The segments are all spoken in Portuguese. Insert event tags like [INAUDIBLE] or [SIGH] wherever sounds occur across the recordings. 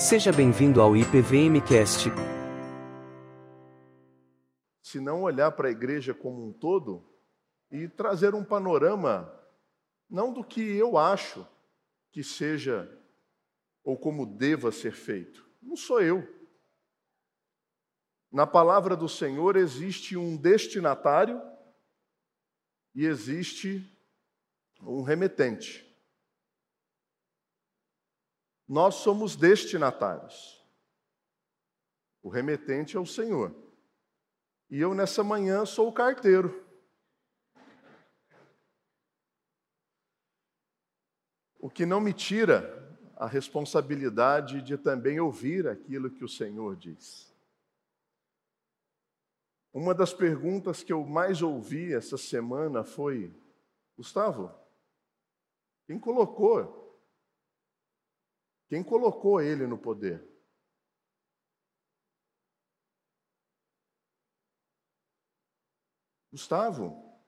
Seja bem-vindo ao IPVMcast. Se não olhar para a igreja como um todo e trazer um panorama, não do que eu acho que seja ou como deva ser feito. Não sou eu. Na palavra do Senhor existe um destinatário e existe um remetente. Nós somos destinatários. O remetente é o Senhor. E eu, nessa manhã, sou o carteiro. O que não me tira a responsabilidade de também ouvir aquilo que o Senhor diz. Uma das perguntas que eu mais ouvi essa semana foi: Gustavo, quem colocou? Quem colocou ele no poder? Gustavo,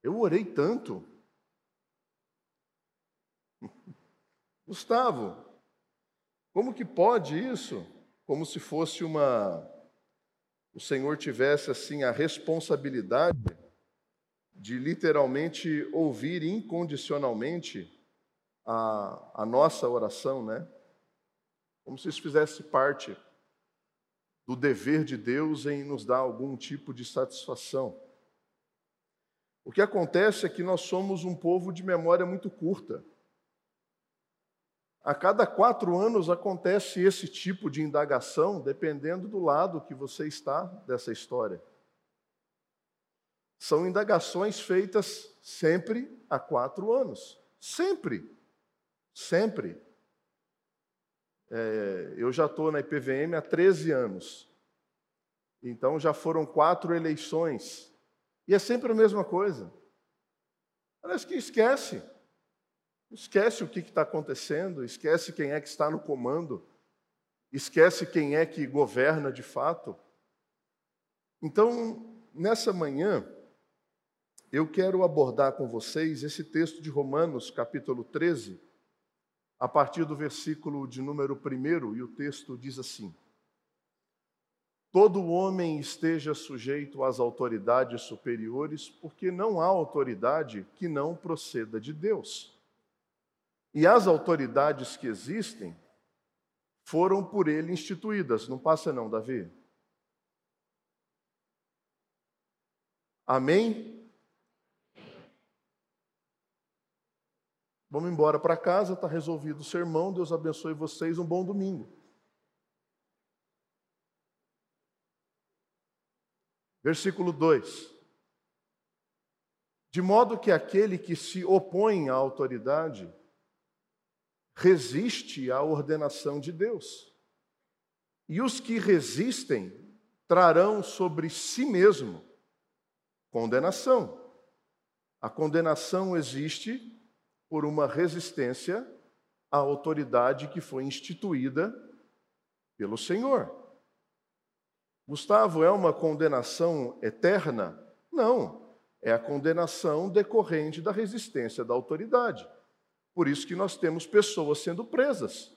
eu orei tanto. [LAUGHS] Gustavo, como que pode isso? Como se fosse uma o Senhor tivesse assim a responsabilidade de literalmente ouvir incondicionalmente a, a nossa oração, né? Como se isso fizesse parte do dever de Deus em nos dar algum tipo de satisfação. O que acontece é que nós somos um povo de memória muito curta. A cada quatro anos acontece esse tipo de indagação, dependendo do lado que você está dessa história. São indagações feitas sempre há quatro anos. Sempre. Sempre. É, eu já estou na IPVM há 13 anos. Então já foram quatro eleições. E é sempre a mesma coisa. Parece que esquece. Esquece o que está acontecendo, esquece quem é que está no comando, esquece quem é que governa de fato. Então, nessa manhã, eu quero abordar com vocês esse texto de Romanos, capítulo 13, a partir do versículo de número 1, e o texto diz assim: Todo homem esteja sujeito às autoridades superiores, porque não há autoridade que não proceda de Deus. E as autoridades que existem foram por ele instituídas. Não passa não, Davi? Amém? Vamos embora para casa, está resolvido o sermão. Deus abençoe vocês. Um bom domingo. Versículo 2: De modo que aquele que se opõe à autoridade resiste à ordenação de Deus. E os que resistem trarão sobre si mesmo condenação. A condenação existe por uma resistência à autoridade que foi instituída pelo Senhor. Gustavo, é uma condenação eterna? Não, é a condenação decorrente da resistência da autoridade. Por isso que nós temos pessoas sendo presas.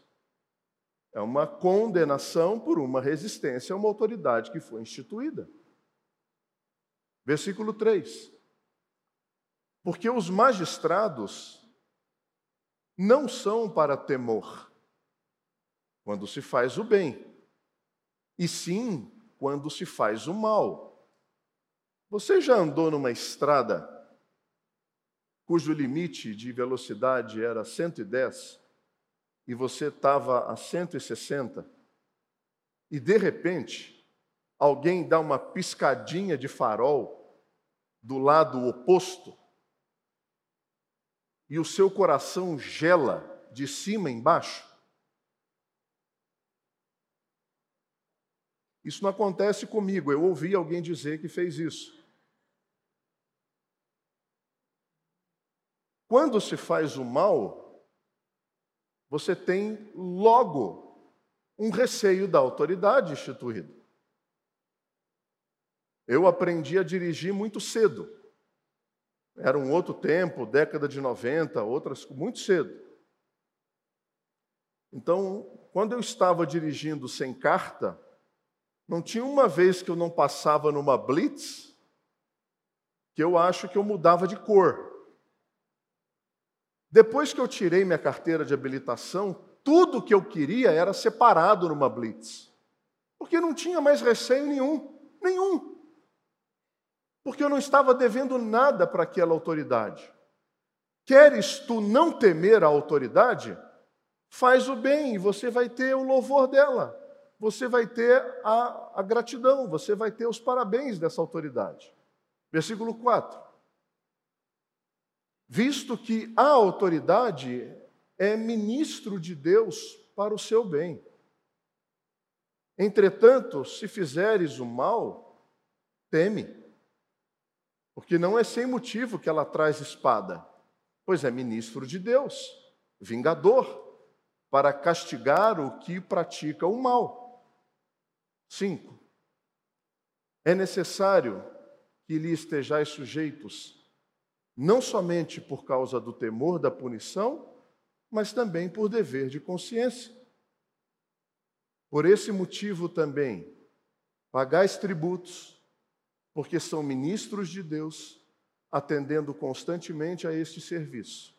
É uma condenação por uma resistência a uma autoridade que foi instituída. Versículo 3. Porque os magistrados não são para temor quando se faz o bem, e sim quando se faz o mal. Você já andou numa estrada cujo limite de velocidade era 110 e você estava a 160, e de repente alguém dá uma piscadinha de farol do lado oposto, e o seu coração gela de cima embaixo? Isso não acontece comigo, eu ouvi alguém dizer que fez isso. Quando se faz o mal, você tem logo um receio da autoridade instituída. Eu aprendi a dirigir muito cedo. Era um outro tempo, década de 90, outras muito cedo. Então, quando eu estava dirigindo sem carta, não tinha uma vez que eu não passava numa blitz que eu acho que eu mudava de cor. Depois que eu tirei minha carteira de habilitação, tudo que eu queria era separado numa blitz. Porque não tinha mais receio nenhum, nenhum. Porque eu não estava devendo nada para aquela autoridade. Queres tu não temer a autoridade? Faz o bem e você vai ter o louvor dela. Você vai ter a, a gratidão, você vai ter os parabéns dessa autoridade. Versículo 4. Visto que a autoridade é ministro de Deus para o seu bem. Entretanto, se fizeres o mal, teme, porque não é sem motivo que ela traz espada, pois é ministro de Deus, vingador, para castigar o que pratica o mal. 5. É necessário que lhe estejais sujeitos, não somente por causa do temor da punição, mas também por dever de consciência. Por esse motivo também, pagais tributos, porque são ministros de Deus, atendendo constantemente a este serviço.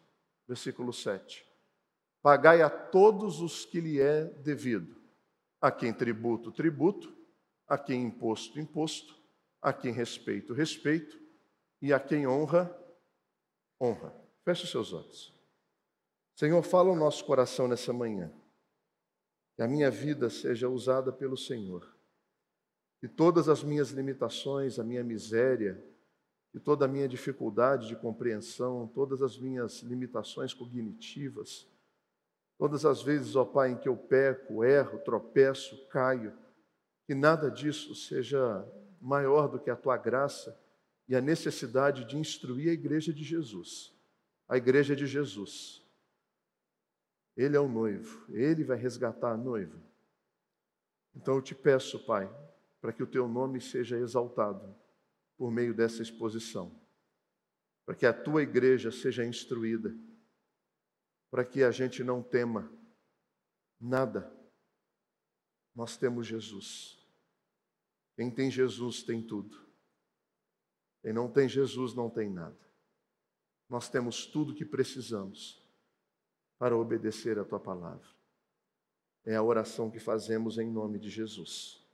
Versículo 7. Pagai a todos os que lhe é devido, a quem tributo, tributo, a quem imposto, imposto, a quem respeito, respeito, e a quem honra, honra. Feche os seus olhos. Senhor, fala o nosso coração nessa manhã. Que a minha vida seja usada pelo Senhor. Que todas as minhas limitações, a minha miséria, que toda a minha dificuldade de compreensão, todas as minhas limitações cognitivas, todas as vezes, ó Pai, em que eu peco, erro, tropeço, caio, que nada disso seja maior do que a tua graça e a necessidade de instruir a igreja de Jesus. A igreja de Jesus ele é o noivo, ele vai resgatar a noiva. Então eu te peço, Pai, para que o teu nome seja exaltado por meio dessa exposição, para que a tua igreja seja instruída, para que a gente não tema nada. Nós temos Jesus. Quem tem Jesus tem tudo. Quem não tem Jesus não tem nada. Nós temos tudo que precisamos para obedecer a tua palavra. É a oração que fazemos em nome de Jesus.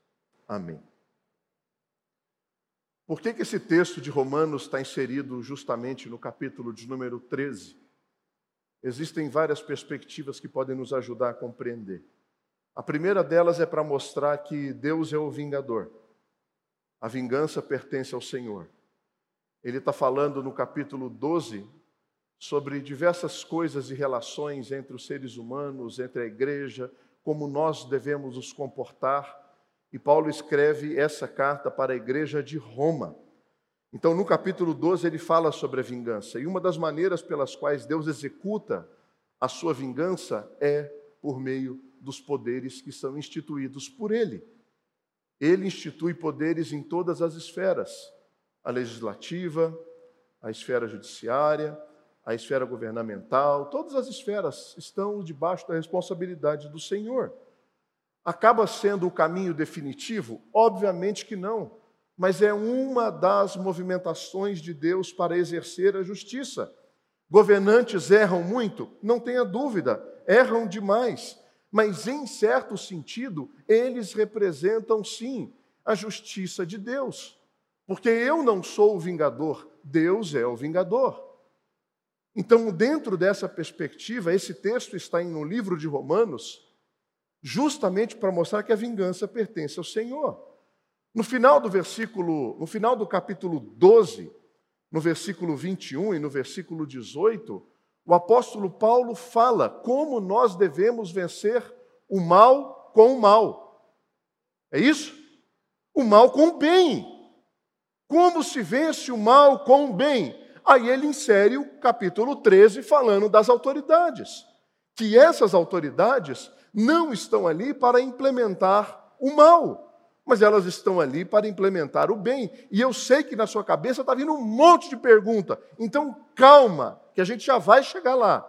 Amém. Por que, que esse texto de Romanos está inserido justamente no capítulo de número 13? Existem várias perspectivas que podem nos ajudar a compreender. A primeira delas é para mostrar que Deus é o vingador. A vingança pertence ao Senhor. Ele está falando no capítulo 12 sobre diversas coisas e relações entre os seres humanos, entre a igreja, como nós devemos nos comportar. E Paulo escreve essa carta para a igreja de Roma. Então, no capítulo 12, ele fala sobre a vingança. E uma das maneiras pelas quais Deus executa a sua vingança é por meio dos poderes que são instituídos por ele. Ele institui poderes em todas as esferas: a legislativa, a esfera judiciária, a esfera governamental, todas as esferas estão debaixo da responsabilidade do Senhor. Acaba sendo o caminho definitivo? Obviamente que não, mas é uma das movimentações de Deus para exercer a justiça. Governantes erram muito? Não tenha dúvida, erram demais, mas em certo sentido, eles representam sim a justiça de Deus. Porque eu não sou o vingador, Deus é o vingador. Então, dentro dessa perspectiva, esse texto está no livro de Romanos, justamente para mostrar que a vingança pertence ao Senhor. No final do versículo, no final do capítulo 12, no versículo 21 e no versículo 18, o apóstolo Paulo fala como nós devemos vencer o mal com o mal. É isso? O mal com o bem. Como se vence o mal com o bem? Aí ele insere o capítulo 13 falando das autoridades, que essas autoridades não estão ali para implementar o mal, mas elas estão ali para implementar o bem. E eu sei que na sua cabeça está vindo um monte de pergunta, então calma, que a gente já vai chegar lá.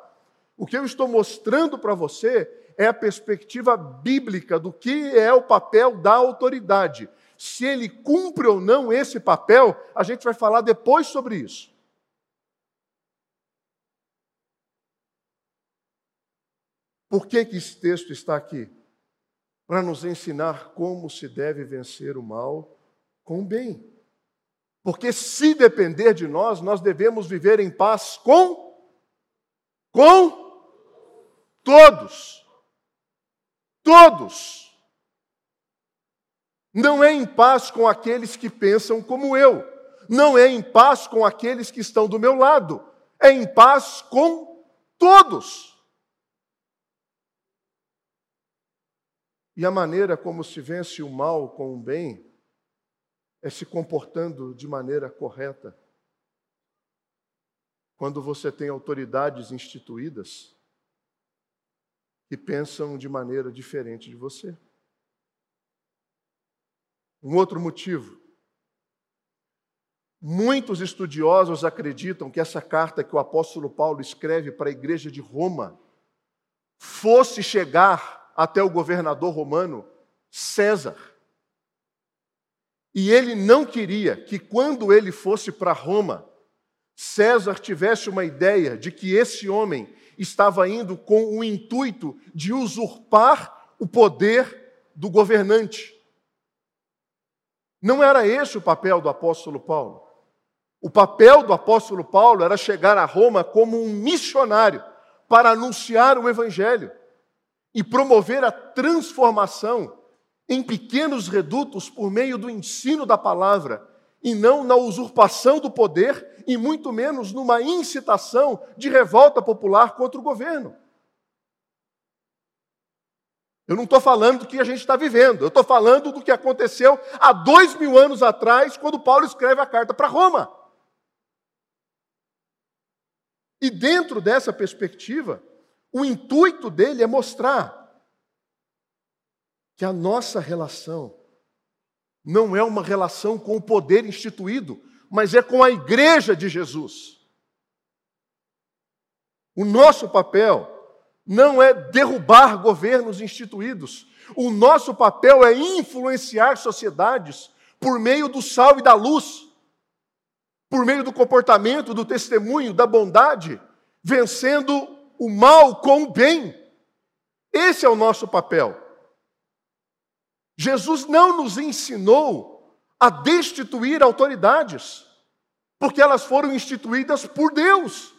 O que eu estou mostrando para você é a perspectiva bíblica do que é o papel da autoridade. Se ele cumpre ou não esse papel, a gente vai falar depois sobre isso. Por que, que esse texto está aqui? Para nos ensinar como se deve vencer o mal com o bem. Porque se depender de nós, nós devemos viver em paz com com todos. Todos. Não é em paz com aqueles que pensam como eu. Não é em paz com aqueles que estão do meu lado. É em paz com todos. E a maneira como se vence o mal com o bem é se comportando de maneira correta. Quando você tem autoridades instituídas que pensam de maneira diferente de você. Um outro motivo. Muitos estudiosos acreditam que essa carta que o apóstolo Paulo escreve para a igreja de Roma fosse chegar até o governador romano César. E ele não queria que, quando ele fosse para Roma, César tivesse uma ideia de que esse homem estava indo com o intuito de usurpar o poder do governante. Não era esse o papel do apóstolo Paulo. O papel do apóstolo Paulo era chegar a Roma como um missionário para anunciar o evangelho e promover a transformação em pequenos redutos por meio do ensino da palavra, e não na usurpação do poder, e muito menos numa incitação de revolta popular contra o governo. Eu não estou falando do que a gente está vivendo, eu estou falando do que aconteceu há dois mil anos atrás, quando Paulo escreve a carta para Roma. E dentro dessa perspectiva, o intuito dele é mostrar que a nossa relação não é uma relação com o poder instituído, mas é com a igreja de Jesus. O nosso papel não é derrubar governos instituídos. O nosso papel é influenciar sociedades por meio do sal e da luz, por meio do comportamento, do testemunho, da bondade, vencendo o mal com o bem. Esse é o nosso papel. Jesus não nos ensinou a destituir autoridades, porque elas foram instituídas por Deus.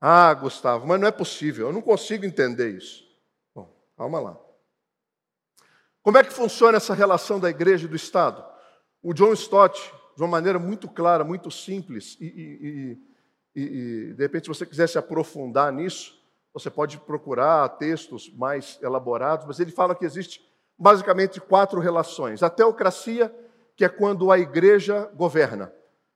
Ah, Gustavo, mas não é possível, eu não consigo entender isso. Bom, calma lá. Como é que funciona essa relação da igreja e do Estado? O John Stott, de uma maneira muito clara, muito simples, e, e, e, e de repente, se você quiser se aprofundar nisso, você pode procurar textos mais elaborados, mas ele fala que existe basicamente quatro relações. A teocracia, que é quando a igreja governa.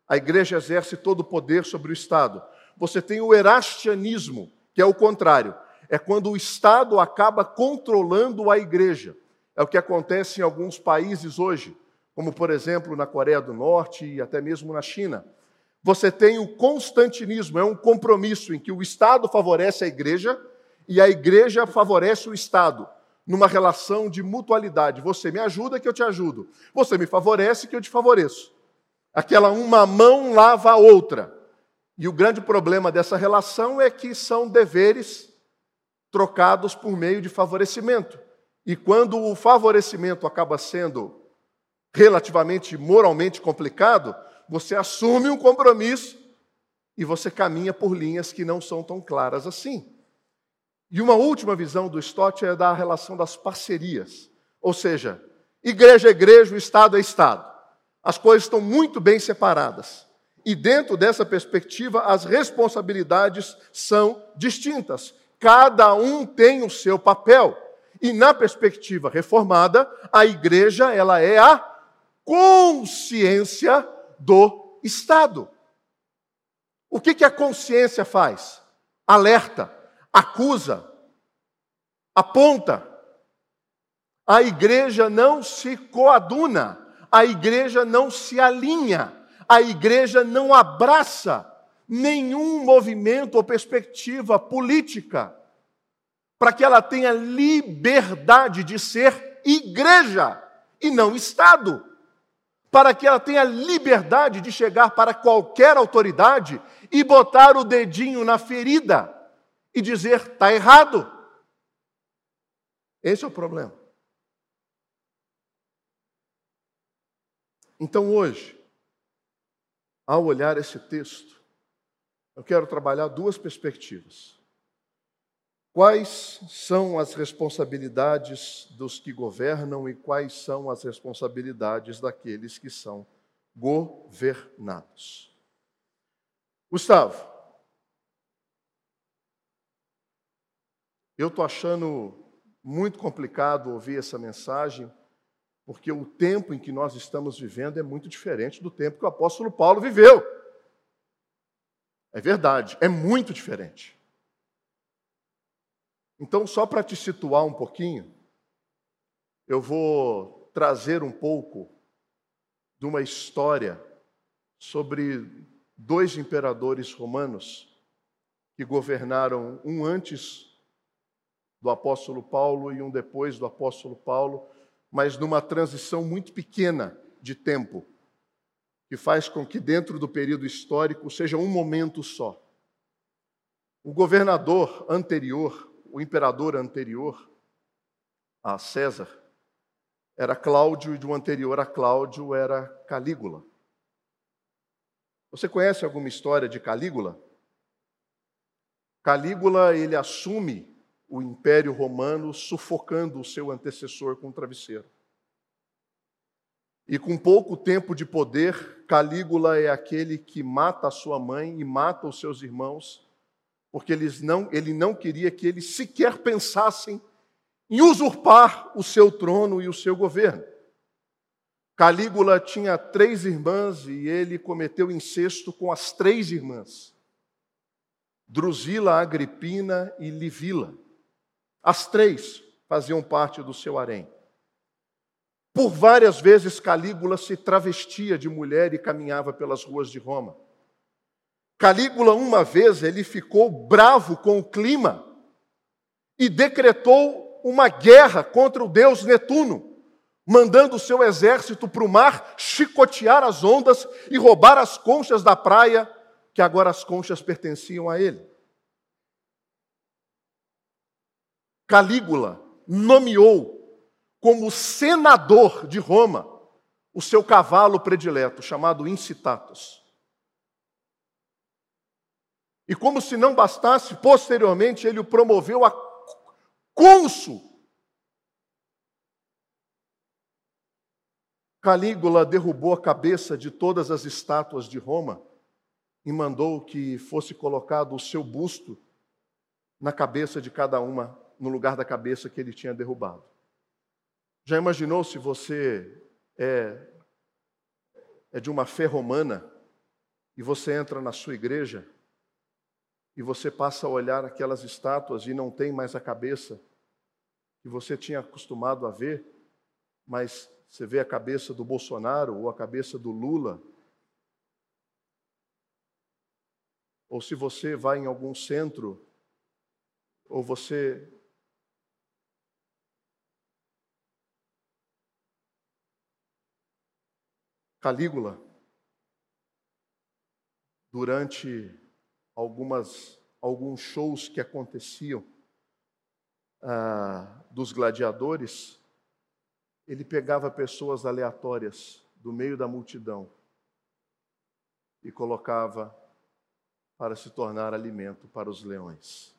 A igreja exerce todo o poder sobre o Estado. Você tem o erastianismo, que é o contrário. É quando o Estado acaba controlando a igreja. É o que acontece em alguns países hoje, como por exemplo na Coreia do Norte e até mesmo na China. Você tem o constantinismo, é um compromisso em que o Estado favorece a igreja e a igreja favorece o Estado, numa relação de mutualidade. Você me ajuda que eu te ajudo. Você me favorece que eu te favoreço. Aquela uma mão lava a outra. E o grande problema dessa relação é que são deveres trocados por meio de favorecimento. E quando o favorecimento acaba sendo relativamente moralmente complicado, você assume um compromisso e você caminha por linhas que não são tão claras assim. E uma última visão do Stott é da relação das parcerias. Ou seja, igreja é igreja, o Estado é Estado. As coisas estão muito bem separadas. E dentro dessa perspectiva, as responsabilidades são distintas. Cada um tem o seu papel. E na perspectiva reformada, a igreja ela é a consciência do Estado. O que, que a consciência faz? Alerta, acusa, aponta. A igreja não se coaduna, a igreja não se alinha, a igreja não abraça nenhum movimento ou perspectiva política para que ela tenha liberdade de ser igreja e não Estado. Para que ela tenha liberdade de chegar para qualquer autoridade e botar o dedinho na ferida e dizer: está errado. Esse é o problema. Então hoje, ao olhar esse texto, eu quero trabalhar duas perspectivas. Quais são as responsabilidades dos que governam e quais são as responsabilidades daqueles que são governados? Gustavo, eu estou achando muito complicado ouvir essa mensagem, porque o tempo em que nós estamos vivendo é muito diferente do tempo que o apóstolo Paulo viveu. É verdade, é muito diferente. Então, só para te situar um pouquinho, eu vou trazer um pouco de uma história sobre dois imperadores romanos que governaram um antes do apóstolo Paulo e um depois do apóstolo Paulo, mas numa transição muito pequena de tempo, que faz com que dentro do período histórico seja um momento só. O governador anterior, o imperador anterior a César, era Cláudio e do anterior a Cláudio era Calígula. Você conhece alguma história de Calígula? Calígula, ele assume o Império Romano sufocando o seu antecessor com o travesseiro. E com pouco tempo de poder, Calígula é aquele que mata a sua mãe e mata os seus irmãos, porque eles não, ele não queria que eles sequer pensassem em usurpar o seu trono e o seu governo. Calígula tinha três irmãs e ele cometeu incesto com as três irmãs: Drusila, Agripina e Livila. As três faziam parte do seu harém. Por várias vezes Calígula se travestia de mulher e caminhava pelas ruas de Roma. Calígula, uma vez, ele ficou bravo com o clima e decretou uma guerra contra o deus Netuno, mandando o seu exército para o mar chicotear as ondas e roubar as conchas da praia, que agora as conchas pertenciam a ele. Calígula nomeou como senador de Roma o seu cavalo predileto, chamado Incitatus. E como se não bastasse, posteriormente ele o promoveu a cônsul. Calígula derrubou a cabeça de todas as estátuas de Roma e mandou que fosse colocado o seu busto na cabeça de cada uma no lugar da cabeça que ele tinha derrubado. Já imaginou se você é, é de uma fé romana e você entra na sua igreja e você passa a olhar aquelas estátuas e não tem mais a cabeça que você tinha acostumado a ver, mas você vê a cabeça do Bolsonaro ou a cabeça do Lula. Ou se você vai em algum centro, ou você Calígula, durante algumas, alguns shows que aconteciam ah, dos gladiadores, ele pegava pessoas aleatórias do meio da multidão e colocava para se tornar alimento para os leões.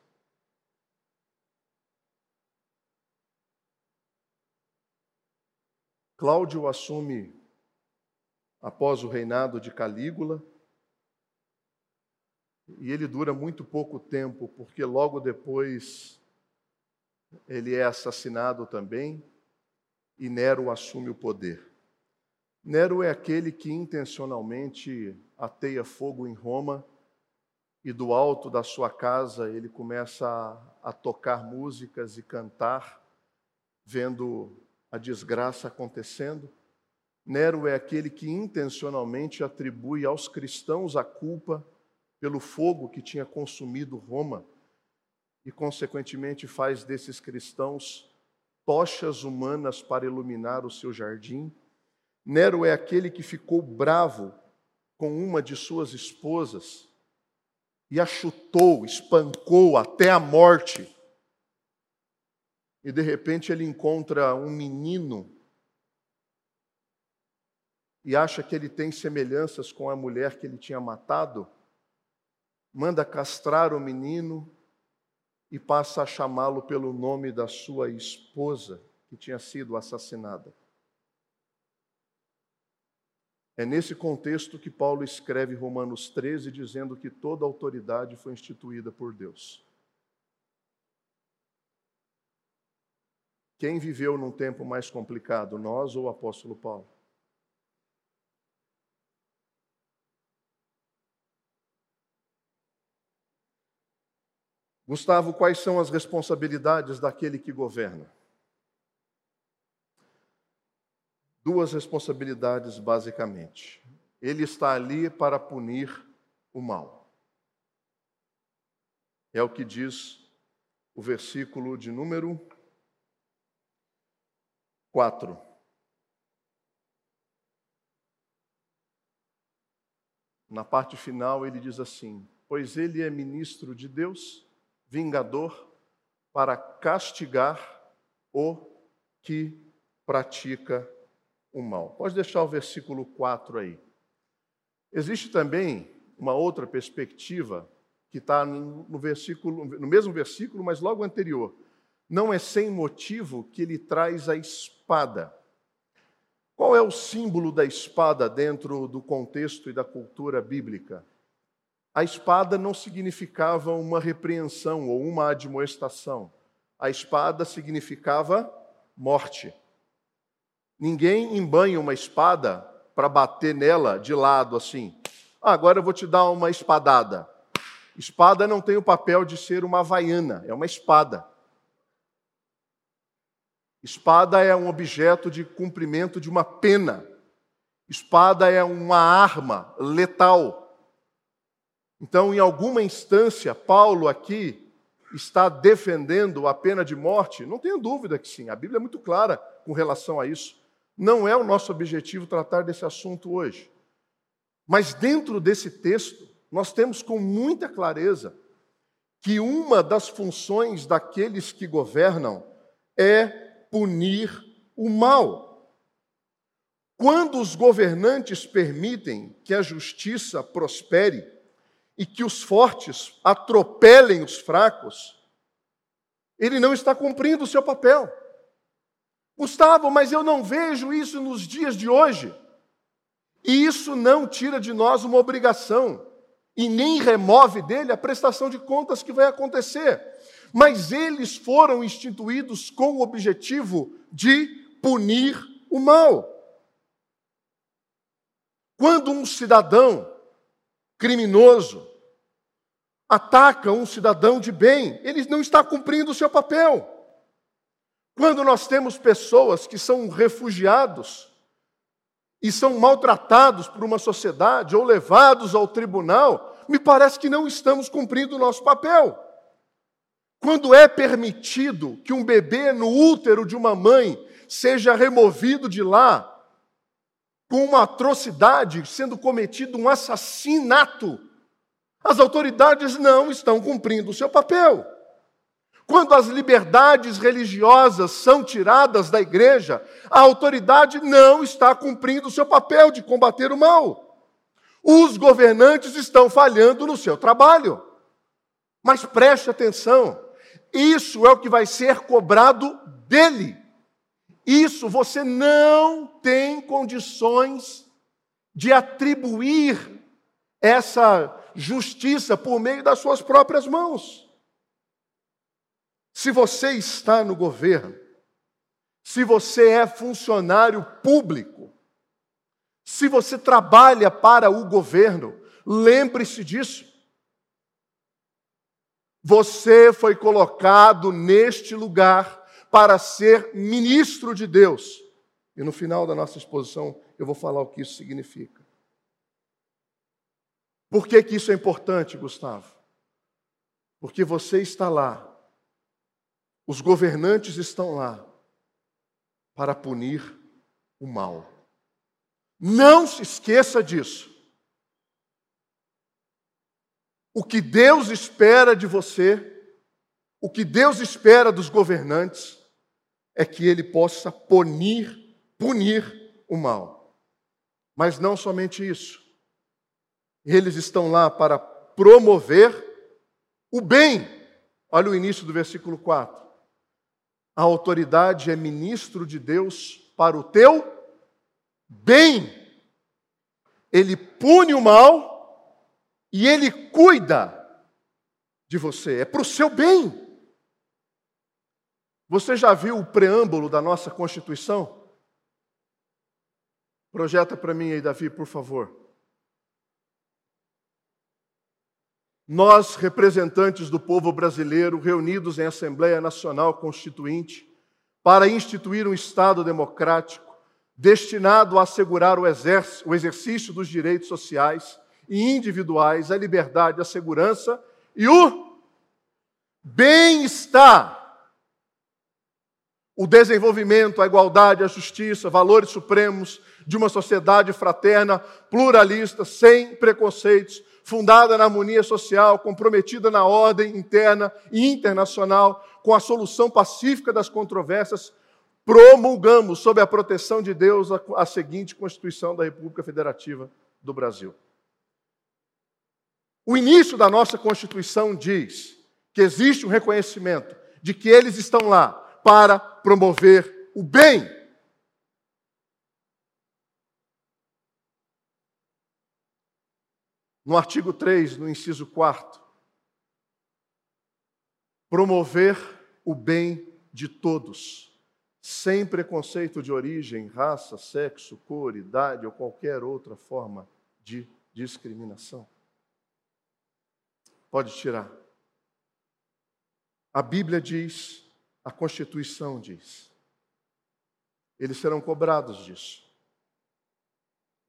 Cláudio assume após o reinado de Calígula. E ele dura muito pouco tempo, porque logo depois ele é assassinado também e Nero assume o poder. Nero é aquele que intencionalmente ateia fogo em Roma e do alto da sua casa ele começa a, a tocar músicas e cantar, vendo a desgraça acontecendo. Nero é aquele que intencionalmente atribui aos cristãos a culpa pelo fogo que tinha consumido Roma. e, consequentemente, faz desses cristãos tochas humanas para iluminar o seu jardim. Nero é aquele que ficou bravo com uma de suas esposas e a chutou, espancou até a morte. E de repente ele encontra um menino e acha que ele tem semelhanças com a mulher que ele tinha matado, manda castrar o menino e passa a chamá-lo pelo nome da sua esposa, que tinha sido assassinada. É nesse contexto que Paulo escreve Romanos 13, dizendo que toda autoridade foi instituída por Deus. Quem viveu num tempo mais complicado, nós ou o apóstolo Paulo? Gustavo, quais são as responsabilidades daquele que governa? Duas responsabilidades, basicamente. Ele está ali para punir o mal. É o que diz o versículo de número 4. Na parte final, ele diz assim: Pois ele é ministro de Deus vingador para castigar o que pratica o mal. Pode deixar o versículo 4 aí. Existe também uma outra perspectiva que está no versículo, no mesmo versículo, mas logo anterior. Não é sem motivo que ele traz a espada. Qual é o símbolo da espada dentro do contexto e da cultura bíblica? A espada não significava uma repreensão ou uma admoestação. A espada significava morte. Ninguém embanha uma espada para bater nela de lado assim. Ah, agora eu vou te dar uma espadada. Espada não tem o papel de ser uma vaiana, é uma espada. Espada é um objeto de cumprimento de uma pena. Espada é uma arma letal. Então, em alguma instância, Paulo aqui está defendendo a pena de morte? Não tenho dúvida que sim, a Bíblia é muito clara com relação a isso. Não é o nosso objetivo tratar desse assunto hoje. Mas dentro desse texto, nós temos com muita clareza que uma das funções daqueles que governam é punir o mal. Quando os governantes permitem que a justiça prospere, e que os fortes atropelem os fracos, ele não está cumprindo o seu papel. Gustavo, mas eu não vejo isso nos dias de hoje. E isso não tira de nós uma obrigação e nem remove dele a prestação de contas que vai acontecer. Mas eles foram instituídos com o objetivo de punir o mal. Quando um cidadão criminoso ataca um cidadão de bem, ele não está cumprindo o seu papel. Quando nós temos pessoas que são refugiados e são maltratados por uma sociedade ou levados ao tribunal, me parece que não estamos cumprindo o nosso papel. Quando é permitido que um bebê no útero de uma mãe seja removido de lá com uma atrocidade, sendo cometido um assassinato, as autoridades não estão cumprindo o seu papel. Quando as liberdades religiosas são tiradas da igreja, a autoridade não está cumprindo o seu papel de combater o mal. Os governantes estão falhando no seu trabalho. Mas preste atenção, isso é o que vai ser cobrado dele. Isso você não tem condições de atribuir essa justiça por meio das suas próprias mãos. Se você está no governo, se você é funcionário público, se você trabalha para o governo, lembre-se disso. Você foi colocado neste lugar para ser ministro de Deus. E no final da nossa exposição eu vou falar o que isso significa. Por que, que isso é importante, Gustavo? Porque você está lá Os governantes estão lá para punir o mal. Não se esqueça disso. O que Deus espera de você, o que Deus espera dos governantes, é que ele possa punir, punir o mal. Mas não somente isso. Eles estão lá para promover o bem. Olha o início do versículo 4. A autoridade é ministro de Deus para o teu bem. Ele pune o mal e Ele cuida de você, é para o seu bem. Você já viu o preâmbulo da nossa Constituição? Projeta para mim aí, Davi, por favor. Nós, representantes do povo brasileiro, reunidos em Assembleia Nacional Constituinte, para instituir um Estado democrático, destinado a assegurar o, exercício dos direitos sociais, e individuais, a liberdade, a segurança e o bem-estar. O desenvolvimento, a igualdade, a justiça, valores supremos de uma sociedade fraterna, pluralista, sem preconceitos, fundada na harmonia social, comprometida na ordem interna e internacional, com a solução pacífica das controvérsias, promulgamos, sob a proteção de Deus, a, seguinte Constituição da República Federativa do Brasil. O início da nossa Constituição diz que existe um reconhecimento de que eles estão lá para promover o bem. No artigo 3, no inciso 4, promover o bem de todos, sem preconceito de origem, raça, sexo, cor, idade ou qualquer outra forma de discriminação. Pode tirar. A Bíblia diz, a Constituição diz. Eles serão cobrados disso.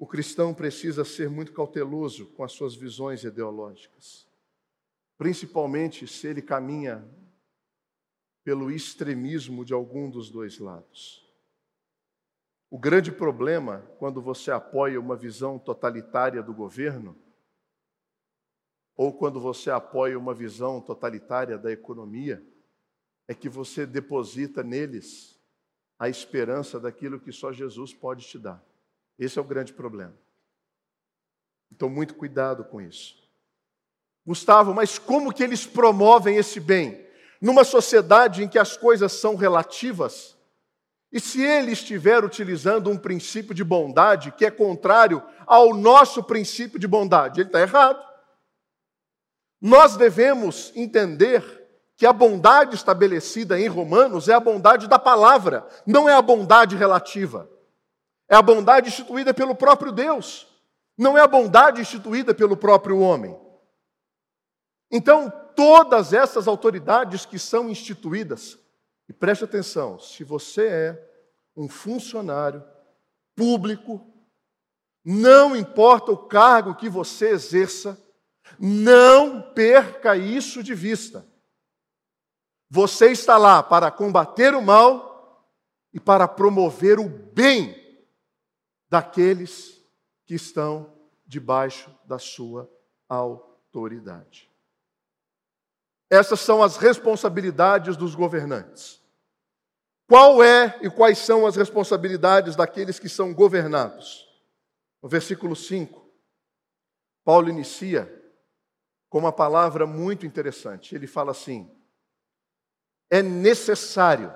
O cristão precisa ser muito cauteloso com as suas visões ideológicas, principalmente se ele caminha pelo extremismo de algum dos dois lados. O grande problema, quando você apoia uma visão totalitária do governo, ou quando você apoia uma visão totalitária da economia, é que você deposita neles a esperança daquilo que só Jesus pode te dar. Esse é o grande problema. Então, muito cuidado com isso. Gustavo, mas como que eles promovem esse bem? Numa sociedade em que as coisas são relativas, e se ele estiver utilizando um princípio de bondade que é contrário ao nosso princípio de bondade, ele está errado. Nós devemos entender que a bondade estabelecida em Romanos é a bondade da palavra, não é a bondade relativa. É a bondade instituída pelo próprio Deus, não é a bondade instituída pelo próprio homem. Então, todas essas autoridades que são instituídas, e preste atenção, se você é um funcionário público, não importa o cargo que você exerça, não perca isso de vista. Você está lá para combater o mal e para promover o bem daqueles que estão debaixo da sua autoridade. Essas são as responsabilidades dos governantes. Qual é e quais são as responsabilidades daqueles que são governados? No versículo 5, Paulo inicia com uma palavra muito interessante. Ele fala assim: é necessário.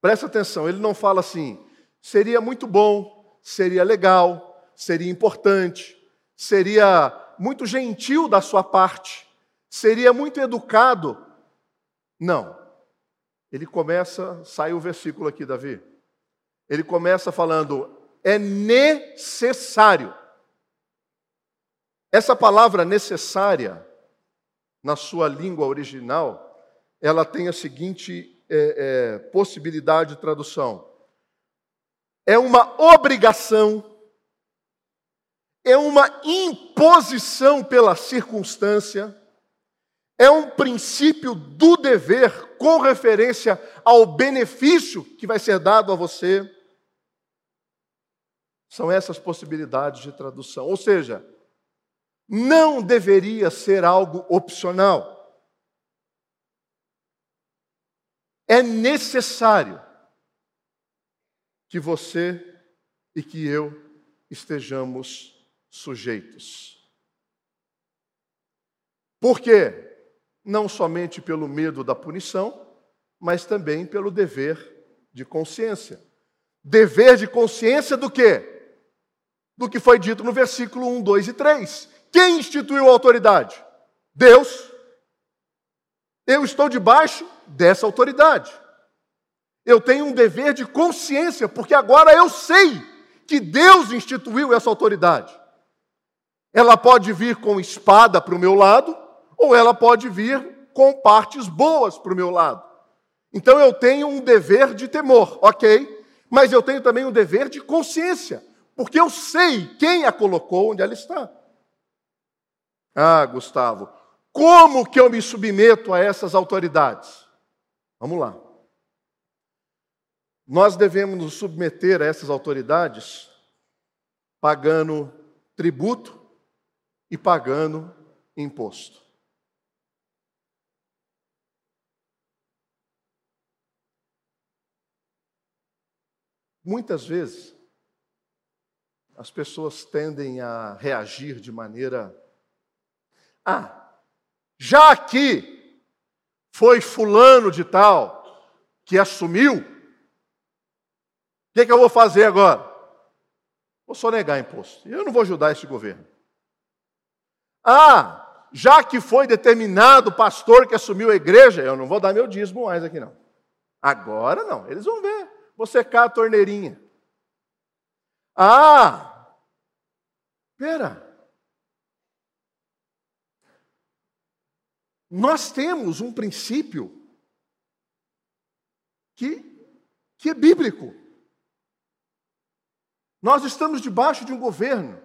Presta atenção, ele não fala assim, seria muito bom, seria legal, seria importante, seria muito gentil da sua parte, seria muito educado. Não. Ele começa, sai o versículo aqui, Davi. Ele começa falando: é necessário. Essa palavra necessária, na sua língua original, ela tem a seguinte é, é, possibilidade de tradução: é uma obrigação, é uma imposição pela circunstância, é um princípio do dever com referência ao benefício que vai ser dado a você. São essas possibilidades de tradução. Ou seja, não deveria ser algo opcional. É necessário que você e que eu estejamos sujeitos. Por quê? Não somente pelo medo da punição, mas também pelo dever de consciência. Dever de consciência do quê? Do que foi dito no versículo 1, 2 e 3. Quem instituiu a autoridade? Deus. Eu estou debaixo dessa autoridade. Eu tenho um dever de consciência, porque agora eu sei que Deus instituiu essa autoridade. Ela pode vir com espada para o meu lado, ou ela pode vir com partes boas para o meu lado. Então eu tenho um dever de temor, ok? Mas eu tenho também um dever de consciência, porque eu sei quem a colocou onde ela está. Ah, Gustavo, como que eu me submeto a essas autoridades? Vamos lá. Nós devemos nos submeter a essas autoridades pagando tributo e pagando imposto. Muitas vezes, as pessoas tendem a reagir de maneira. Ah, já que foi Fulano de Tal que assumiu, o que, que eu vou fazer agora? Vou só negar imposto. Eu não vou ajudar esse governo. Ah, já que foi determinado o pastor que assumiu a igreja, eu não vou dar meu dízimo mais aqui não. Agora não, eles vão ver. Vou secar a torneirinha. Ah! Pera. Nós temos um princípio que, que é bíblico. Nós estamos debaixo de um governo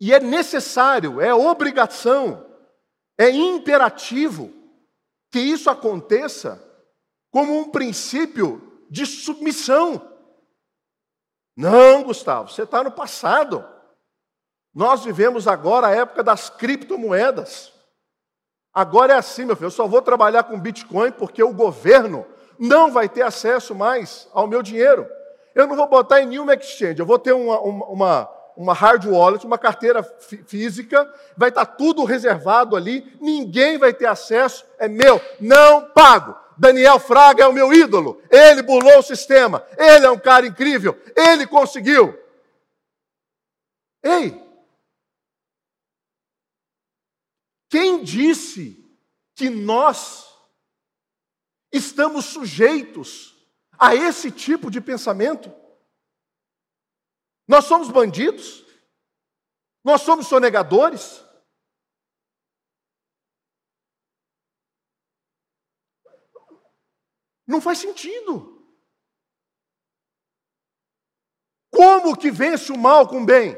e é necessário, é obrigação, é imperativo que isso aconteça como um princípio de submissão. Não, Gustavo, você está no passado. Nós vivemos agora a época das criptomoedas. Agora é assim, meu filho, eu só vou trabalhar com Bitcoin porque o governo não vai ter acesso mais ao meu dinheiro. Eu não vou botar em nenhuma exchange, eu vou ter uma, uma, uma hard wallet, uma carteira física, vai estar tudo reservado ali, ninguém vai ter acesso, é meu, não pago. Daniel Fraga é o meu ídolo. Ele burlou o sistema. Ele é um cara incrível. Ele conseguiu. Ei! Quem disse que nós estamos sujeitos a esse tipo de pensamento? Nós somos bandidos? Nós somos sonegadores? Não faz sentido. Como que vence o mal com o bem?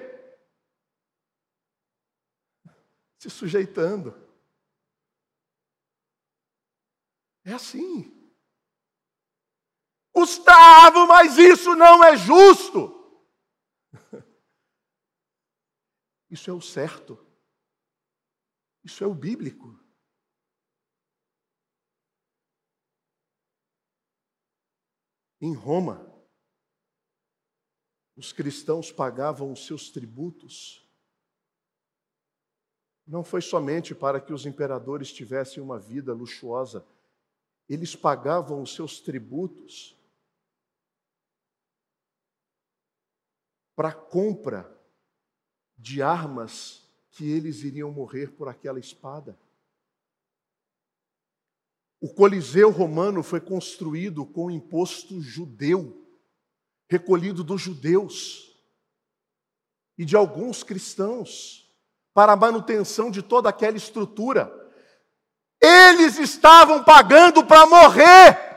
Se sujeitando. É assim. Gustavo, mas isso não é justo. [LAUGHS] Isso é o certo. Isso é o bíblico. Em Roma, os cristãos pagavam os seus tributos. Não foi somente para que os imperadores tivessem uma vida luxuosa, eles pagavam os seus tributos para compra de armas que eles iriam morrer por aquela espada. O Coliseu romano foi construído com imposto judeu, recolhido dos judeus e de alguns cristãos, para a manutenção de toda aquela estrutura. Eles estavam pagando para morrer.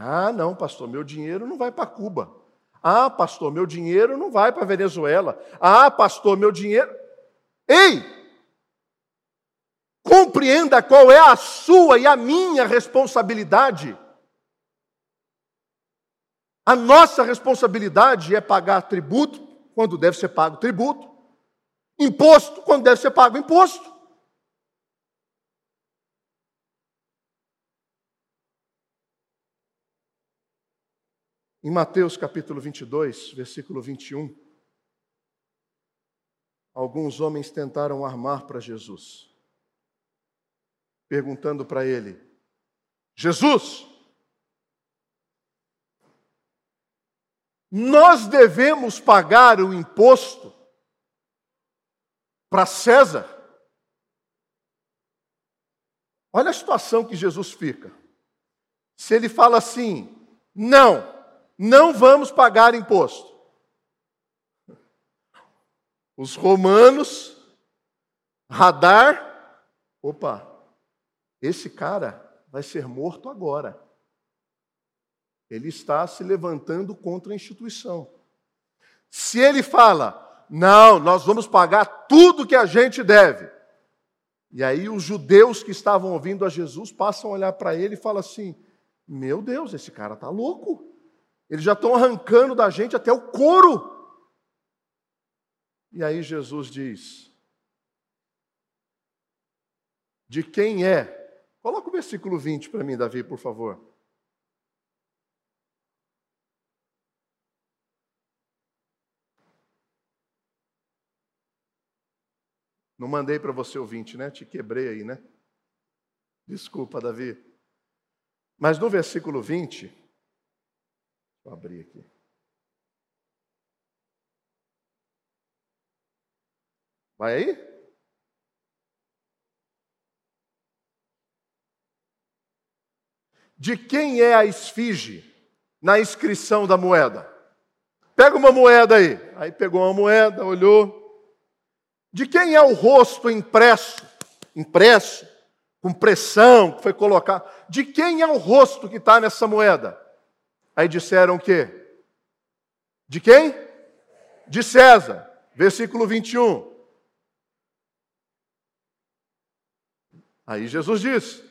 Ah, não, pastor, meu dinheiro não vai para Cuba. Ah, pastor, meu dinheiro não vai para Venezuela. Ah, pastor, meu dinheiro. Ei! Compreenda qual é a sua e a minha responsabilidade. A nossa responsabilidade é pagar tributo quando deve ser pago tributo, imposto quando deve ser pago imposto. Em Mateus capítulo 22, versículo 21, alguns homens tentaram armar para Jesus, perguntando para ele: Jesus, nós devemos pagar o imposto para César? Olha a situação que Jesus fica. Se ele fala assim, não, não vamos pagar imposto. Os romanos, radar, opa, esse cara vai ser morto agora. Ele está se levantando contra a instituição. Se ele fala, não, nós vamos pagar tudo que a gente deve. E aí os judeus que estavam ouvindo a Jesus passam a olhar para ele e falam assim: Meu Deus, esse cara está louco. Eles já estão arrancando da gente até o couro. E aí Jesus diz: De quem é? Coloca o versículo 20 para mim, Davi, por favor. Não mandei para você o 20, né? Te quebrei aí, né? Desculpa, Davi. Mas no versículo 20, Vou abrir aqui. Vai aí? De quem é a esfinge na inscrição da moeda? Pega uma moeda aí. Aí pegou uma moeda, olhou. De quem é o rosto impresso? Impresso, com pressão, que foi colocado. De quem é o rosto que está nessa moeda? Aí disseram o quê? De quem? De César. Versículo 21. Aí Jesus diz: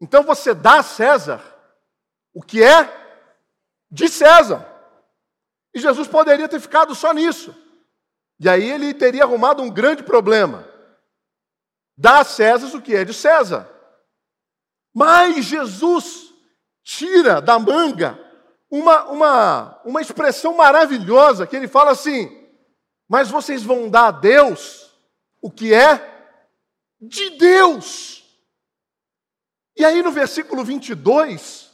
Então você dá a César o que é de César. E Jesus poderia ter ficado só nisso. E aí ele teria arrumado um grande problema. Dá a César o que é de César. Mas Jesus tira da manga uma, uma, uma expressão maravilhosa que ele fala assim: Mas vocês vão dar a Deus o que é de Deus. E aí no versículo 22,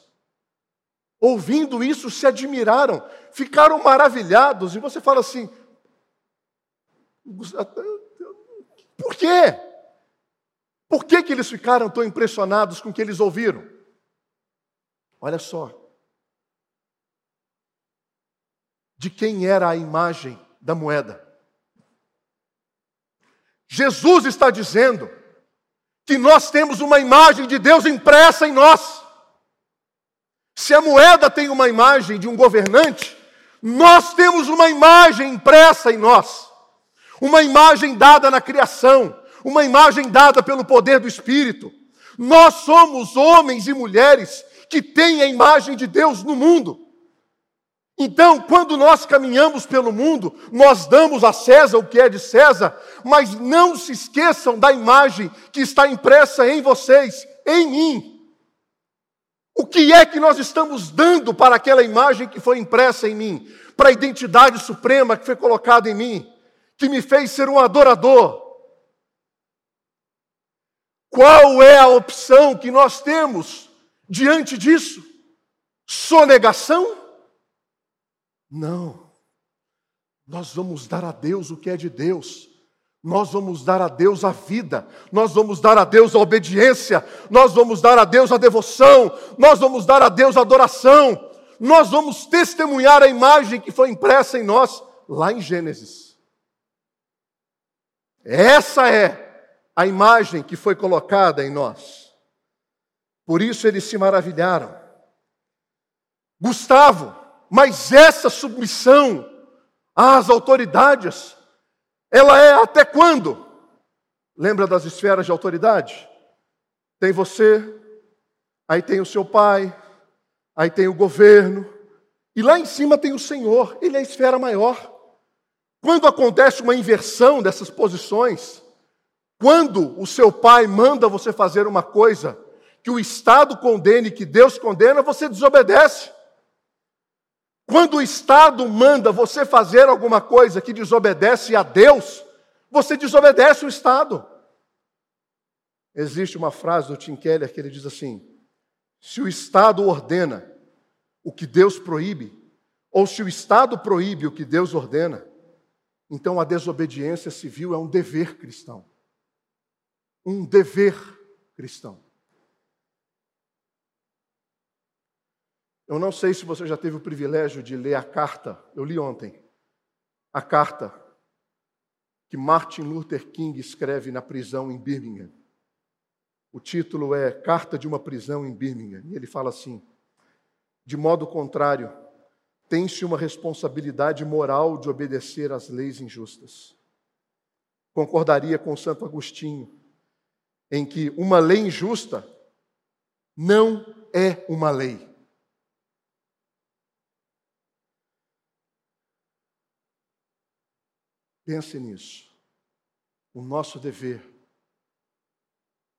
ouvindo isso, se admiraram, ficaram maravilhados, e você fala assim: por quê? Por que, que eles ficaram tão impressionados com o que eles ouviram? Olha só. De quem era a imagem da moeda? Jesus está dizendo que nós temos uma imagem de Deus impressa em nós. Se a moeda tem uma imagem de um governante, nós temos uma imagem impressa em nós. Uma imagem dada na criação, uma imagem dada pelo poder do Espírito. Nós somos homens e mulheres que tem a imagem de Deus no mundo. Então, quando nós caminhamos pelo mundo, nós damos a César o que é de César, mas não se esqueçam da imagem que está impressa em vocês, em mim. O que é que nós estamos dando para aquela imagem que foi impressa em mim? Para a identidade suprema que foi colocada em mim, que me fez ser um adorador. Qual é a opção que nós temos diante disso? Sonegação? Não. Nós vamos dar a Deus o que é de Deus. Nós vamos dar a Deus a vida, nós vamos dar a Deus a obediência, nós vamos dar a Deus a devoção, nós vamos dar a Deus a adoração, nós vamos testemunhar a imagem que foi impressa em nós lá em Gênesis. Essa é a imagem que foi colocada em nós. Por isso eles se maravilharam. Gustavo, Mas essa submissão às autoridades, ela é até quando? Lembra das esferas de autoridade? Tem você, aí tem o seu pai, aí tem o governo, e lá em cima tem o Senhor, ele é a esfera maior. Quando acontece uma inversão dessas posições, quando o seu pai manda você fazer uma coisa que o Estado condene, que Deus condena, você desobedece. Quando o Estado manda você fazer alguma coisa que desobedece a Deus, você desobedece o Estado. Existe uma frase do Tim Keller que ele diz assim: se o Estado ordena o que Deus proíbe, ou se o Estado proíbe o que Deus ordena, então a desobediência civil é um dever cristão. Um dever cristão. Eu não sei se você já teve o privilégio de ler a carta, eu li ontem, a carta que Martin Luther King escreve na prisão em Birmingham. O título é Carta de uma prisão em Birmingham. E ele fala assim: De modo contrário, tem-se uma responsabilidade moral de obedecer às leis injustas. Concordaria com Santo Agostinho em que uma lei injusta não é uma lei. Pense nisso. O nosso dever,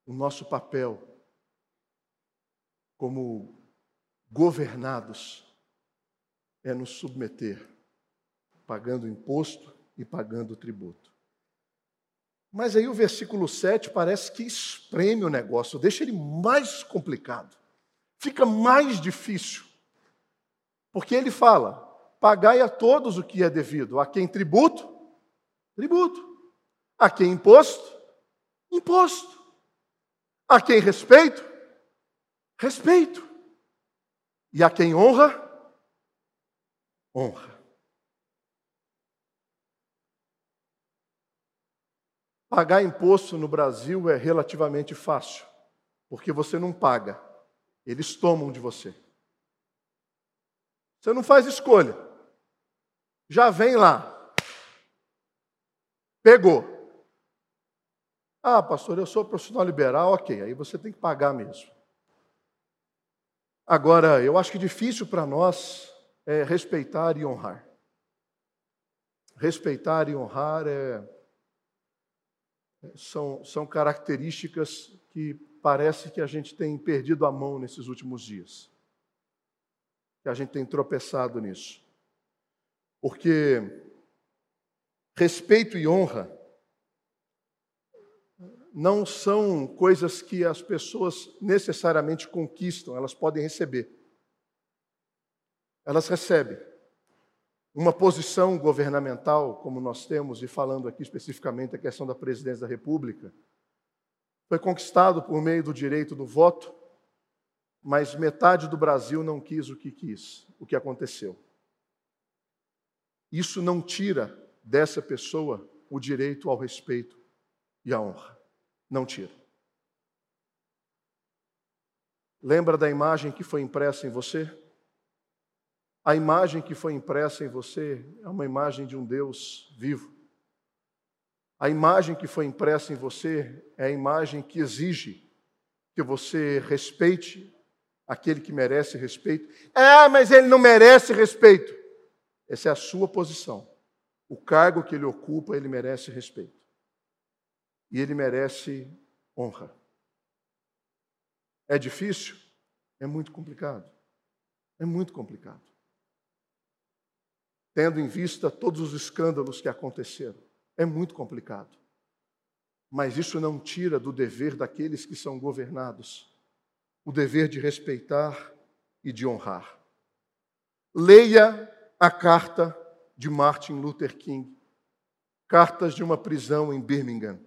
o nosso papel como governados é nos submeter, pagando imposto e pagando tributo. Mas aí o versículo 7 parece que espreme o negócio, deixa ele mais complicado, fica mais difícil. Porque ele fala: pagai a todos o que é devido, a quem tributo, Tributo. A quem imposto? Imposto. A quem respeito? Respeito. E a quem honra? Honra. Pagar imposto no Brasil é relativamente fácil, porque você não paga, eles tomam de você. Você não faz escolha. Já vem lá, Pegou. Ah, pastor, eu sou profissional liberal, ok, aí você tem que pagar mesmo. Agora, eu acho que difícil para nós é respeitar e honrar. Respeitar e honrar é, são, são características que parece que a gente tem perdido a mão nesses últimos dias. Que a gente tem tropeçado nisso. Porque Respeito e honra não são coisas que as pessoas necessariamente conquistam, elas podem receber. Elas recebem. Uma posição governamental, como nós temos, e falando aqui especificamente a questão da presidência da República, foi conquistado por meio do direito do voto, mas metade do Brasil não quis o que quis, o que aconteceu. Isso não tira dessa pessoa o direito ao respeito e à honra. Não tira. Lembra da imagem que foi impressa em você? A imagem que foi impressa em você é uma imagem de um Deus vivo. A imagem que foi impressa em você é a imagem que exige que você respeite aquele que merece respeito. Ah, mas ele não merece respeito. Essa é a sua posição o cargo que ele ocupa, ele merece respeito. E ele merece honra. É difícil? É muito complicado. É muito complicado. Tendo em vista todos os escândalos que aconteceram, é muito complicado. Mas isso não tira do dever daqueles que são governados o dever de respeitar e de honrar. Leia a carta de Martin Luther King, cartas de uma prisão em Birmingham.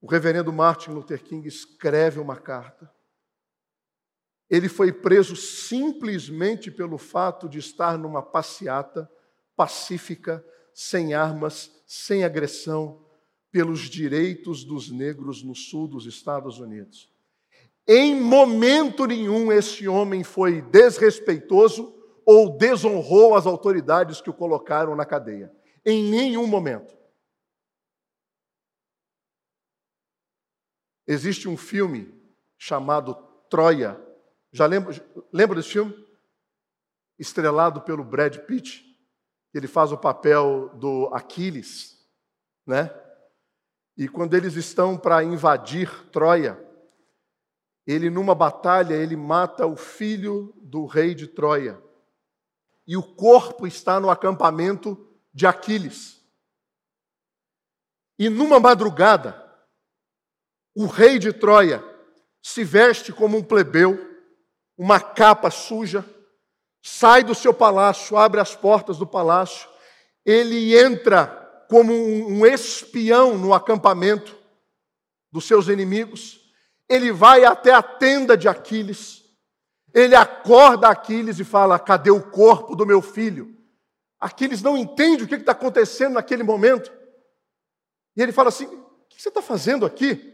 O reverendo Martin Luther King escreve uma carta. Ele foi preso simplesmente pelo fato de estar numa passeata pacífica, sem armas, sem agressão, pelos direitos dos negros no sul dos Estados Unidos. Em momento nenhum esse homem foi desrespeitoso ou desonrou as autoridades que o colocaram na cadeia. Em nenhum momento. Existe um filme chamado Troia. Já lembra, lembra desse filme? Estrelado pelo Brad Pitt. Ele faz o papel do Aquiles, né? E quando eles estão para invadir Troia, ele numa batalha, ele mata o filho do rei de Troia. E o corpo está no acampamento de Aquiles. E numa madrugada, o rei de Troia se veste como um plebeu, uma capa suja, sai do seu palácio, abre as portas do palácio, ele entra como um espião no acampamento dos seus inimigos. Ele vai até a tenda de Aquiles. Ele acorda Aquiles e fala: Cadê o corpo do meu filho? Aquiles não entende o que está acontecendo naquele momento. E ele fala assim: O que você está fazendo aqui?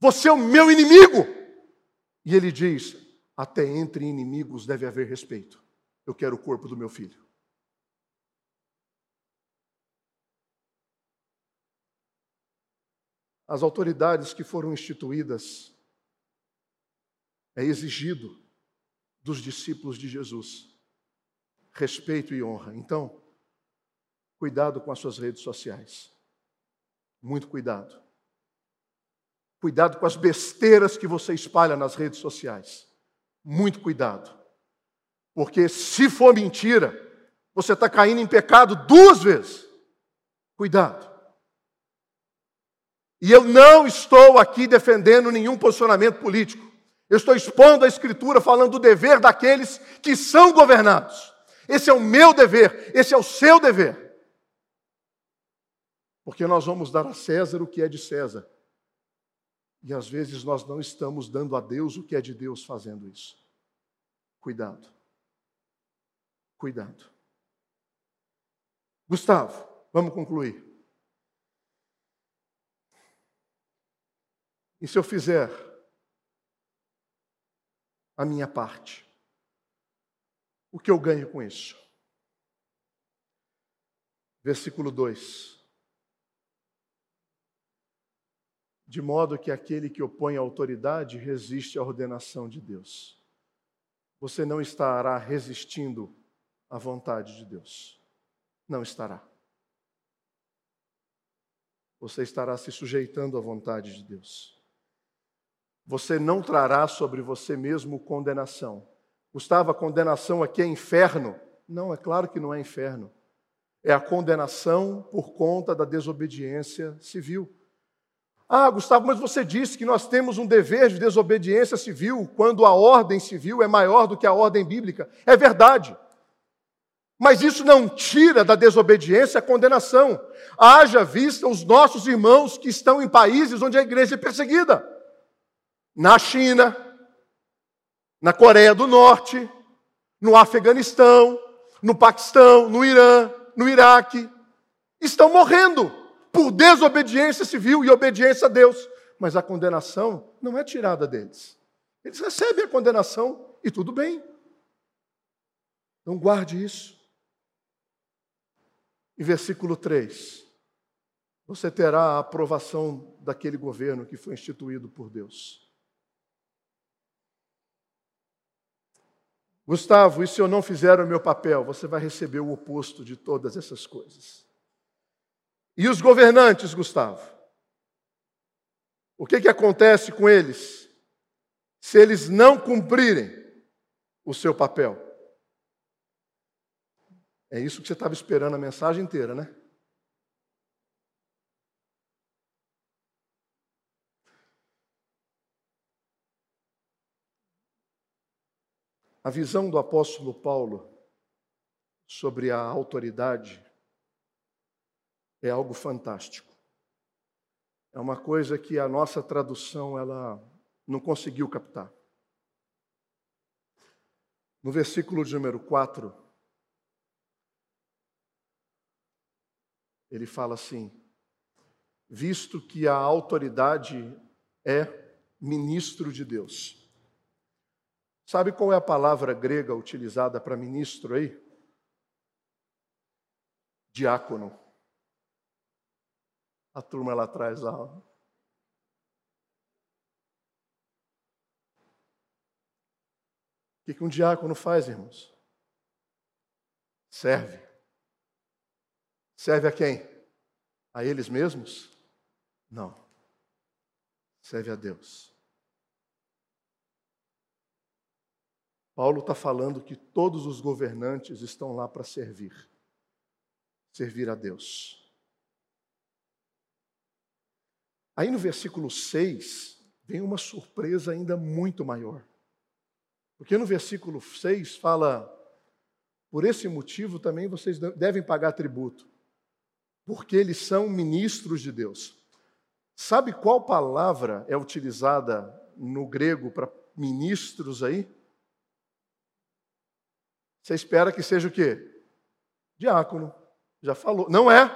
Você é o meu inimigo. E ele diz: Até entre inimigos deve haver respeito. Eu quero o corpo do meu filho. as autoridades que foram instituídas, é exigido dos discípulos de Jesus respeito e honra. Então, cuidado com as suas redes sociais. Muito cuidado. Cuidado com as besteiras que você espalha nas redes sociais. Muito cuidado. Porque se for mentira, você está caindo em pecado duas vezes. Cuidado. E eu não estou aqui defendendo nenhum posicionamento político. Eu estou expondo a Escritura falando do dever daqueles que são governados. Esse é o meu dever, esse é o seu dever. Porque nós vamos dar a César o que é de César. E às vezes nós não estamos dando a Deus o que é de Deus fazendo isso. Cuidado. Cuidado. Gustavo, vamos concluir. E se eu fizer a minha parte, o que eu ganho com isso? Versículo 2. De modo que aquele que opõe a autoridade resiste à ordenação de Deus. Você não estará resistindo à vontade de Deus. Não estará. Você estará se sujeitando à vontade de Deus. Você não trará sobre você mesmo condenação. Gustavo, a condenação aqui é inferno? Não, é claro que não é inferno. É a condenação por conta da desobediência civil. Ah, Gustavo, mas você disse que nós temos um dever de desobediência civil quando a ordem civil é maior do que a ordem bíblica. É verdade. Mas isso não tira da desobediência a condenação. Haja vista os nossos irmãos que estão em países onde a igreja é perseguida na China, na Coreia do Norte, no Afeganistão, no Paquistão, no Irã, no Iraque, estão morrendo por desobediência civil e obediência a Deus. Mas a condenação não é tirada deles. Eles recebem a condenação e tudo bem. Então guarde isso. Em versículo 3, você terá a aprovação daquele governo que foi instituído por Deus. Gustavo, e se eu não fizer o meu papel? Você vai receber o oposto de todas essas coisas. E os governantes, Gustavo? O que, que acontece com eles se eles não cumprirem o seu papel? É isso que você estava esperando a mensagem inteira, né? A visão do apóstolo Paulo sobre a autoridade é algo fantástico. É uma coisa que a nossa tradução ela não conseguiu captar. No versículo de número 4, ele fala assim: visto que a autoridade é ministro de Deus. Sabe qual é a palavra grega utilizada para ministro aí? Diácono. A turma lá atrás lá. O que um diácono faz, irmãos? Serve. Serve a quem? A eles mesmos? Não. Serve a Deus. Paulo está falando que todos os governantes estão lá para servir. Servir a Deus. Aí no versículo 6 vem uma surpresa ainda muito maior. Porque no versículo 6 fala: Por esse motivo também vocês devem pagar tributo, porque eles são ministros de Deus. Sabe qual palavra é utilizada no grego para ministros aí? Você espera que seja o quê? Diácono. Já falou. Não é?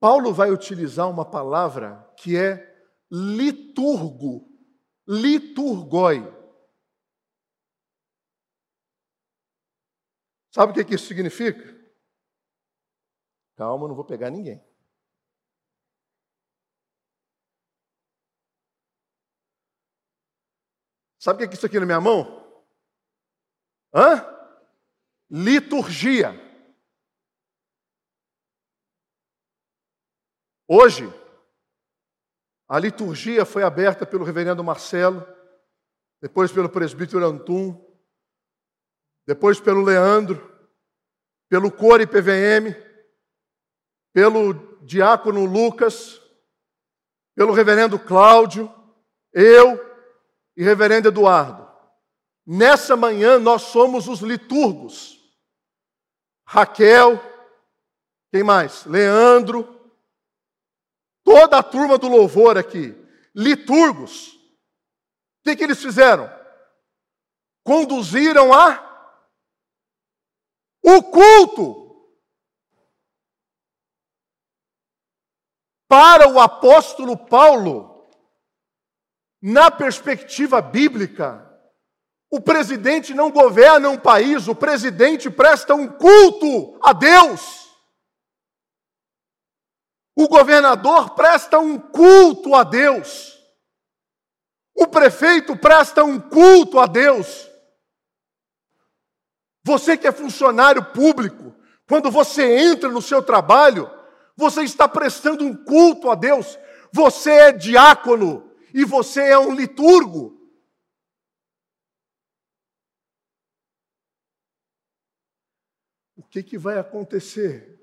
Paulo vai utilizar uma palavra que é liturgo. Liturgoi. Sabe o que isso significa? Calma, não vou pegar ninguém. Sabe o que é isso aqui na minha mão? Hã? Liturgia. Hoje, a liturgia foi aberta pelo reverendo Marcelo, depois pelo presbítero Antum, depois pelo Leandro, pelo Core PVM, pelo diácono Lucas, pelo reverendo Cláudio, eu e reverendo Eduardo. Nessa manhã nós somos os liturgos. Raquel, quem mais? Leandro, toda a turma do louvor aqui, liturgos. O que, que eles fizeram? Conduziram a o culto. Para o apóstolo Paulo, na perspectiva bíblica, o presidente não governa um país, o presidente presta um culto a Deus. O governador presta um culto a Deus. O prefeito presta um culto a Deus. Você que é funcionário público, quando você entra no seu trabalho, você está prestando um culto a Deus. Você é diácono e você é um liturgo. Que, que vai acontecer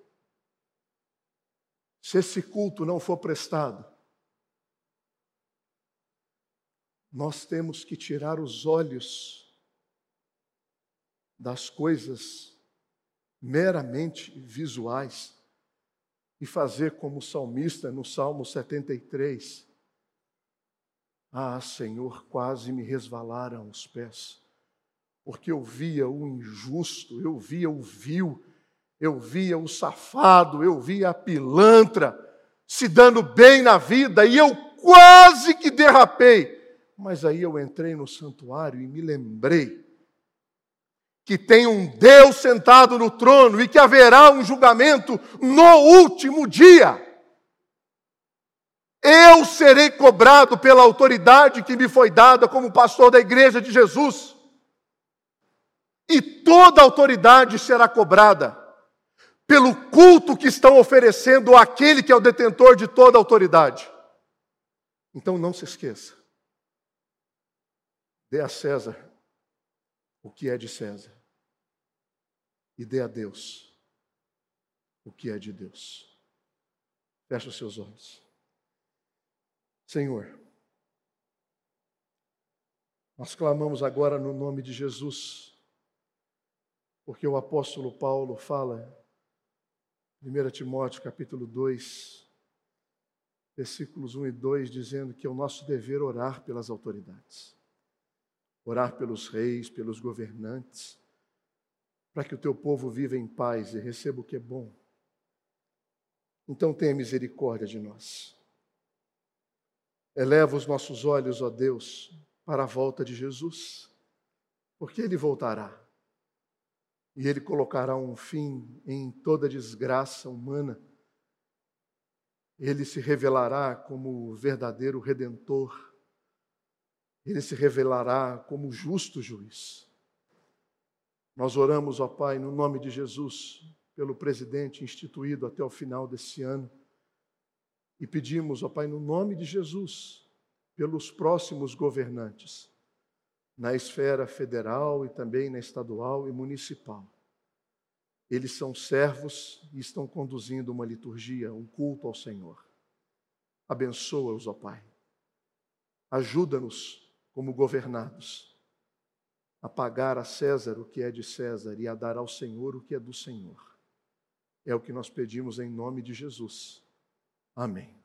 se esse culto não for prestado? Nós temos que tirar os olhos das coisas meramente visuais e fazer como o salmista no Salmo 73. Ah, Senhor, quase me resvalaram os pés porque eu via o injusto, eu via o vil, eu via o safado, eu via a pilantra se dando bem na vida e eu quase que derrapei. Mas aí eu entrei no santuário e me lembrei que tem um Deus sentado no trono e que haverá um julgamento no último dia. Eu serei cobrado pela autoridade que me foi dada como pastor da igreja de Jesus e toda autoridade será cobrada pelo culto que estão oferecendo àquele que é o detentor de toda autoridade. Então não se esqueça. Dê a César o que é de César. E dê a Deus o que é de Deus. Feche os seus olhos. Senhor, nós clamamos agora no nome de Jesus porque o apóstolo Paulo fala, 1 Timóteo capítulo 2, versículos 1 e 2, dizendo que é o nosso dever orar pelas autoridades, orar pelos reis, pelos governantes, para que o teu povo viva em paz e receba o que é bom. Então tenha misericórdia de nós. Eleva os nossos olhos, ó Deus, para a volta de Jesus, porque ele voltará. E ele colocará um fim em toda desgraça humana. Ele se revelará como o verdadeiro redentor. Ele se revelará como justo juiz. Nós oramos, ó Pai, no nome de Jesus, pelo presidente instituído até o final desse ano. E pedimos, ó Pai, no nome de Jesus, pelos próximos governantes, na esfera federal e também na estadual e municipal. Eles são servos e estão conduzindo uma liturgia, um culto ao Senhor. Abençoa-os, ó Pai. Ajuda-nos como governados a pagar a César o que é de César e a dar ao Senhor o que é do Senhor. É o que nós pedimos em nome de Jesus. Amém.